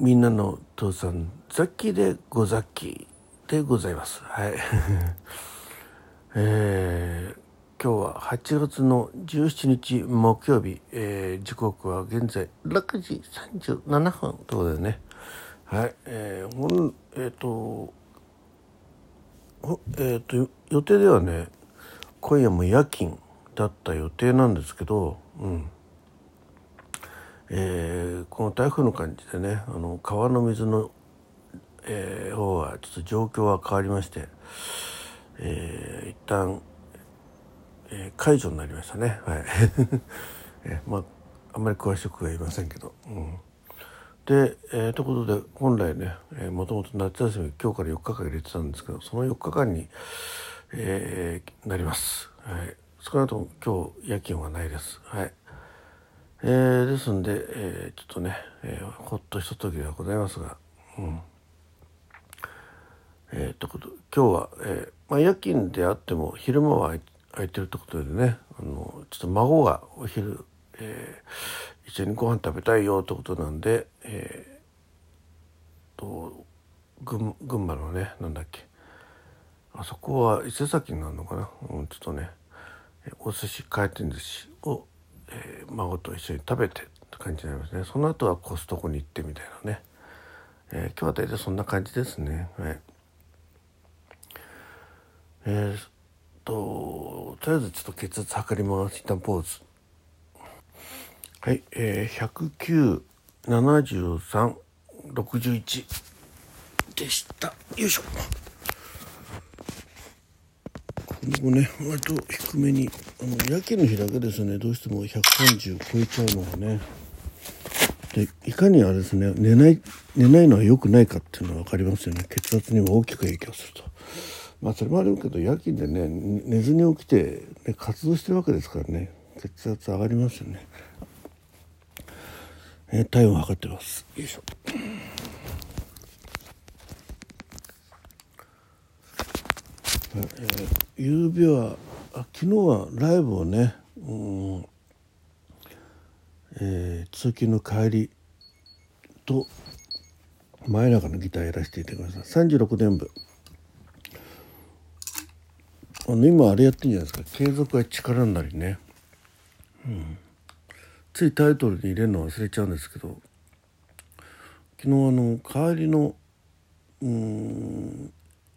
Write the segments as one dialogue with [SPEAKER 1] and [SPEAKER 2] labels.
[SPEAKER 1] みんなの父さんザッキーでごザッキーでございます。はい。えー、今日は8月の17日木曜日、えー、時刻は現在6時37分ということでね。はい。えー、ほんえっ、ー、とえっ、ー、と予定ではね今夜も夜勤だった予定なんですけどうん。えー、この台風の感じでねあの川の水の、えー、方はちょっと状況は変わりまして、えー、一旦、えー、解除になりましたね。はい、え、まああんまり詳しくは言いませんけど、うん、で、えー、ということで本来ね、もともと夏休み今日から4日間入れてたんですけどその4日間に、えー、なります、はい、少なくとも今日夜勤はないです。はい。えー、ですんで、えー、ちょっとね、えー、ほっとひとときではございますが、うん。えー、とこと今日は、えーまあ、夜勤であっても昼間は空いてるってことでねあのちょっと孫がお昼、えー、一緒にご飯食べたいよってことなんで、えー、と群群馬のねなんだっけあそこは伊勢崎になるのかな、うん、ちょっとねお寿司回転寿司をえー、孫と一緒に食べてって感じになりますね。その後はコストコに行ってみたいなね、えー、今日は大体そんな感じですね。はい。えー、っととりあえずちょっと血圧測ります。一旦ポーズ。はい。えー、1097361でした。よいしょ。僕ね割と低めにあの夜勤の日だけですねどうしても130超えちゃうのがね。でいかにあれですね寝ない寝ないのは良くないかっていうのは分かりますよね。血圧にも大きく影響すると。まあそれもあるけど夜勤でね寝ずに起きて、ね、活動してるわけですからね。血圧上がりますよね。え、体温測ってます。よいしょ。えー、夕べはあ昨日はライブをね、うんえー、通勤の帰りと前中のギターやらせていただきました。36年部。あの今あれやってんじゃないですか。継続は力になりね、うん、ついタイトルに入れるの忘れちゃうんですけど。昨日あの帰りのうん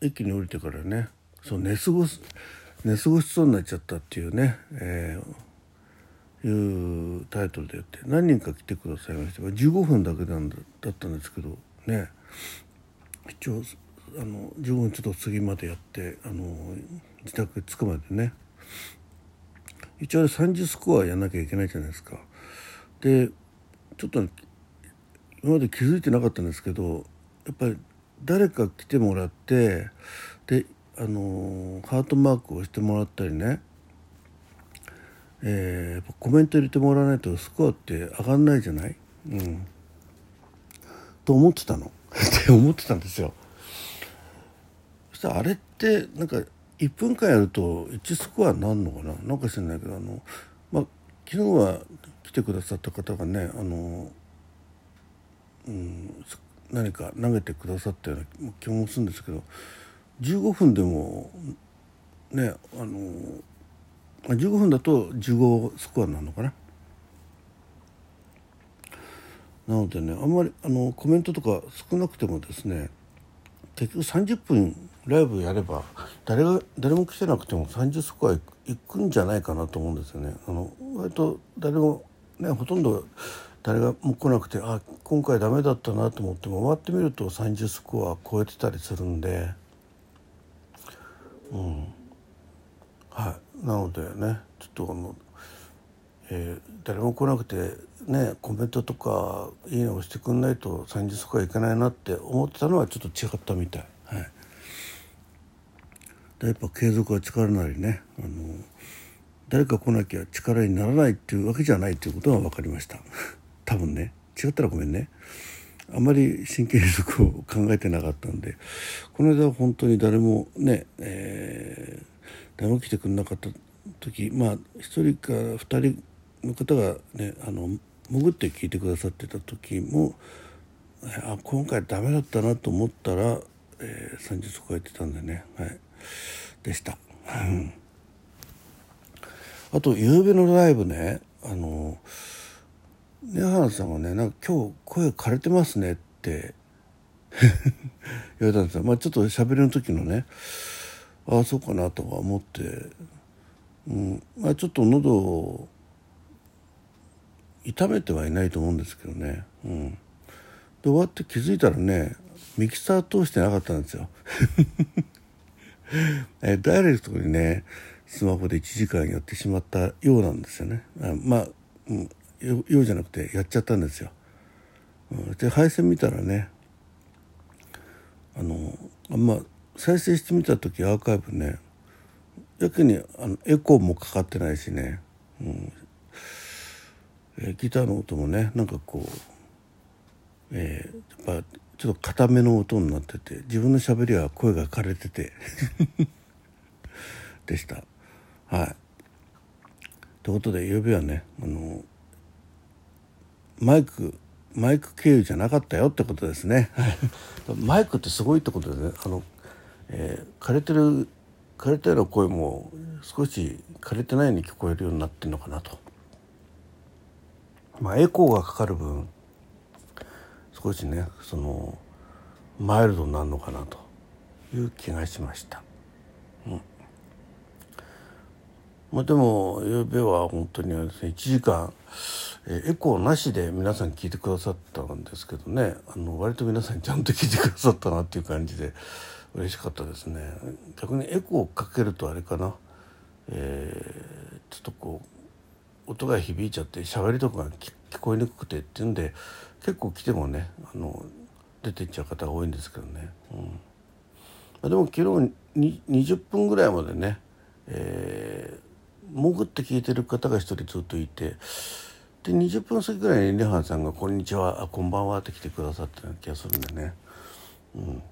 [SPEAKER 1] 駅に降りてからねそう寝過ごす寝過ごしそうになっちゃったっていうね、えー、いうタイトルでやって何人か来てくださいまして15分だけなんだだったんですけどね。一応あの15分ちょっと過ぎまでやってあの自宅着くまでね。一応30スコアやんなきゃいけないじゃないですか。でちょっと今まで気づいてなかったんですけどやっぱり誰か来てもらってであのハートマークをしてもらったりね、えー、コメント入れてもらわないとスコアって上がんないじゃない、うん、と思ってたの。って思ってたんですよ。そしたらあれってなんか1分間やると1スコアになるのかな？なんか知らないけどあの、まあ、昨日は来てくださった方がねあの、うん、何か投げてくださったような気もするんですけど15分でもねあの15分だと15スコアなのかな。なのでねあんまりあのコメントとか少なくてもですね結局30分ライブやれば誰が誰も来てなくても30スコアいくんじゃないかなと思うんですよね。あの割と誰もねほとんど誰がも来なくてあ今回ダメだったなと思っても終わってみると30スコア超えてたりするんで。うん。はい。なのでねちょっとあの、えー、誰も来なくてねコメントとかいいねをしてくんないと30スコアいけないなって思ってたのはちょっと違ったみたい。はい、でやっぱ継続は力なりねあの誰か来なきゃ力にならないっていうわけじゃないっていうことが分かりました。多分ね。違ったらごめんね。あまり真剣にそこを考えてなかったんでこの間は本当に誰もね、えー、誰も来てくれなかった時まあ1人か2人の方がねあの潜って聞いてくださってた時もあ今回ダメだったなと思ったら、えー、30超えてたんでねはいでした。あと夕べのライブねあの根原さんがねなんか今日声枯れてますねって 言われたんですよ。まあちょっと喋りの時のねああそうかなとか思って、うんまあ、ちょっと喉を痛めてはいないと思うんですけどね、うん、で終わって気づいたらねミキサー通してなかったんですよ。えダイレクトにねスマホで1時間やってしまったようなんですよね。あまあ、うん、ようじゃなくてやっちゃったんですよ、で配線見たらねあのあんま再生してみた時アーカイブねやけにあのエコーもかかってないしね、うん。え、ギターの音もねなんかこう、えー、やっぱちょっと固めの音になってて自分のしゃべりは声が枯れてて でした。はい。ということでゆうべはねあのマイクマイク経由じゃなかったよってことですね。マイクってすごいってことでね。あの、えー、枯れてる枯れたような声も少し枯れてないように聞こえるようになってるのかなと。まあエコーがかかる分少しねそのマイルドになるのかなという気がしました。うん。まあ、でもゆうべは本当にですね1時間えエコーなしで皆さん聞いてくださったんですけどね。あの割と皆さんちゃんと聞いてくださったなっていう感じで嬉しかったですね。逆にエコーかけるとあれかな、えー、ちょっとこう音が響いちゃって喋りとかが聞こえにくくてっていうんで結構来てもねあの出てっちゃう方が多いんですけどね、うん、でも昨日20分ぐらいまでね、えー、潜って聞いてる方が一人ずっといてで20分過ぎぐらいにレハンさんが「こんにちはあこんばんは」って来てくださったような気がするんでね、うん。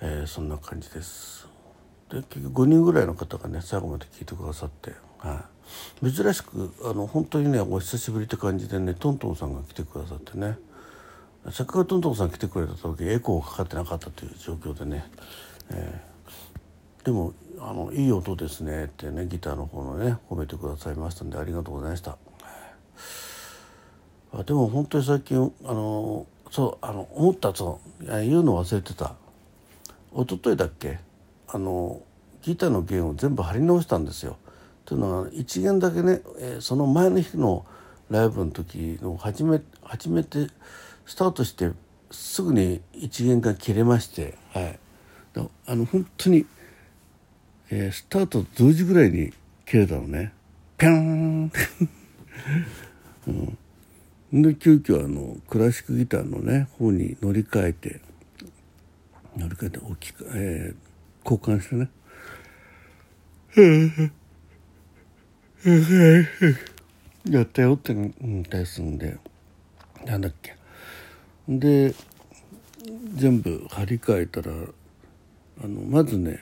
[SPEAKER 1] えー、そんな感じです。で結局5人ぐらいの方がね最後まで聞いてくださって、はい、珍しくあの本当にねお久しぶりって感じでねトントンさんが来てくださってね。せっかくトントンさん来てくれた時エコーかかってなかったという状況でね、えー、でもあのいい音ですねってねギターの方のね褒めてくださいましたんでありがとうございました。あでも本当に最近あのそうあの思ったそう言うの忘れてた一昨日だっけ？あのギターの弦を全部張り直したんですよ。というのは1弦だけね、えー、その前の日のライブの時の初め初めてスタートしてすぐに1弦が切れまして、はい、あの本当にえー、スタート同時ぐらいに切れたのね。ピャーン。うん、で急遽あのクラシックギターのね方に乗り換えて乗り換えて大きく、えー、交換してね。やったよって対するんでなんだっけ。で全部張り替えたらあのまずね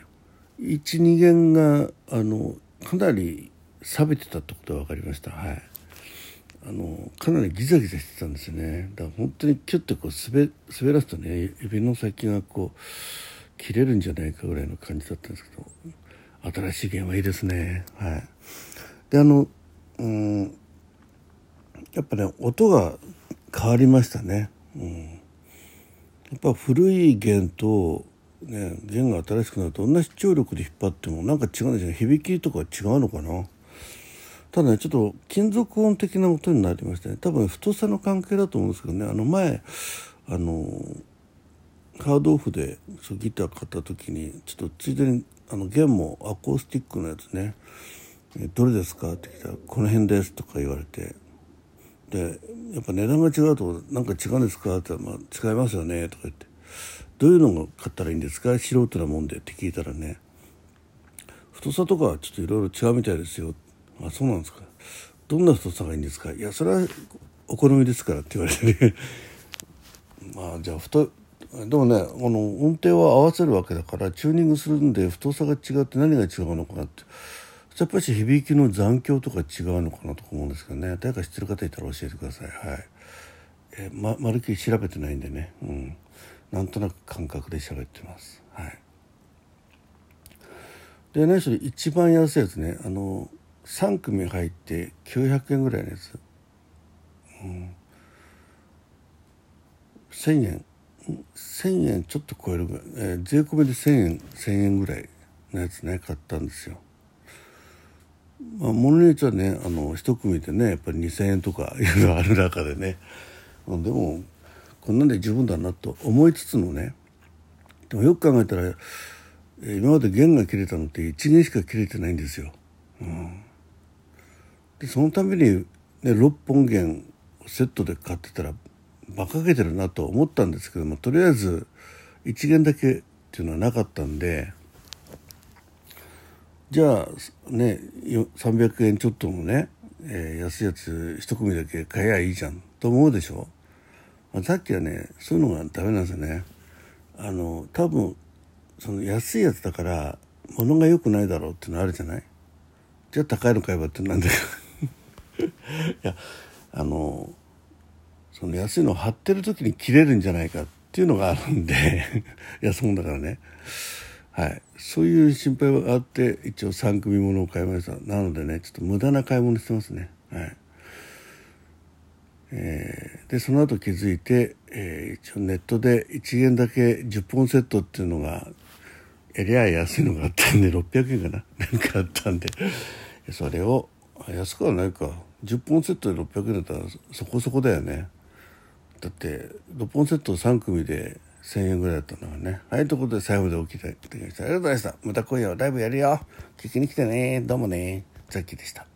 [SPEAKER 1] 12弦があのかなり錆びてたってことが分かりました。はい。あのかなりギザギザしてたんですよね。だから本当にキュッとこう滑滑らすとね指の先がこう切れるんじゃないかぐらいの感じだったんですけど新しい弦はいいですね。はい。であのうんやっぱね音が変わりましたね。うん。やっぱ古い弦とね弦が新しくなると同じ張力で引っ張ってもなんか違うんですよ響きとか違うのかな？ただねちょっと金属音的な音になりましたね。多分太さの関係だと思うんですけどね。あの前あのハードオフでそギター買った時にちょっとついでにあの弦もアコースティックのやつね「どれですか?」って聞いたら「この辺です」とか言われて。でやっぱ値段が違うと「なんか違うんですか?」って言ったら「まあ、違いますよね」とか言って。どういうのが買ったらいいんですか？素人なもんでって聞いたらね。太さとかちょっといろいろ違うみたいですよ。あそうなんですか。どんな太さがいいんですか？いやそれはお好みですからって言われてね。まあじゃあ太でもねこの音程は合わせるわけだからチューニングするんで太さが違って何が違うのかなって。やっぱり響きの残響とか違うのかなと思うんですけどね。誰か知ってる方いたら教えてください。はい。えー、ままるっきり調べてないんでね、うん、なんとなく感覚で喋ってます。はい。で何しろ一番安いやつね。あの3組入って900円ぐらいのやつ、うん、1,000円。1,000円ちょっと超えるぐらい、えー、税込みで1,000円1,000円ぐらいのやつね買ったんですよ。まあ、ものによってはねあの一組でねやっぱり2,000円とかいろいろある中でね。でもこんなんで十分だなと思いつつのねでもよく考えたら今まで弦が切れたのって1弦しか切れてないんですよ。うん、でそのために、ね、6本弦セットで買ってたら馬鹿げてるなと思ったんですけどもとりあえず1弦だけっていうのはなかったんでじゃあね300円ちょっとのね、えー、安いやつ1組だけ買えばいいじゃんと思うでしょさっきはねそういうのがダメなんですよね。あの多分その安いやつだから物が良くないだろうっていうのあるじゃない？じゃあ高いの買えばってなんだけど いやあのその安いのを貼ってる時に切れるんじゃないかっていうのがあるんで 安物だからね。はい、そういう心配があって一応3組ものを買いました。なのでねちょっと無駄な買い物してますね。はい。えー、でその後気づいて、えー、一応ネットで1元だけ10本セットっていうのがえりゃ安いのがあったんで600円かな？なんかあったんでそれを安くはないか10本セットで600円だったらそこそこだよねだって6本セット3組で1000円ぐらいだったんだからね。はい、ということで最後で起きていただきました。ありがとうございました。また今夜はライブやるよ。聞きに来てね。どうもね。ザッキーでした。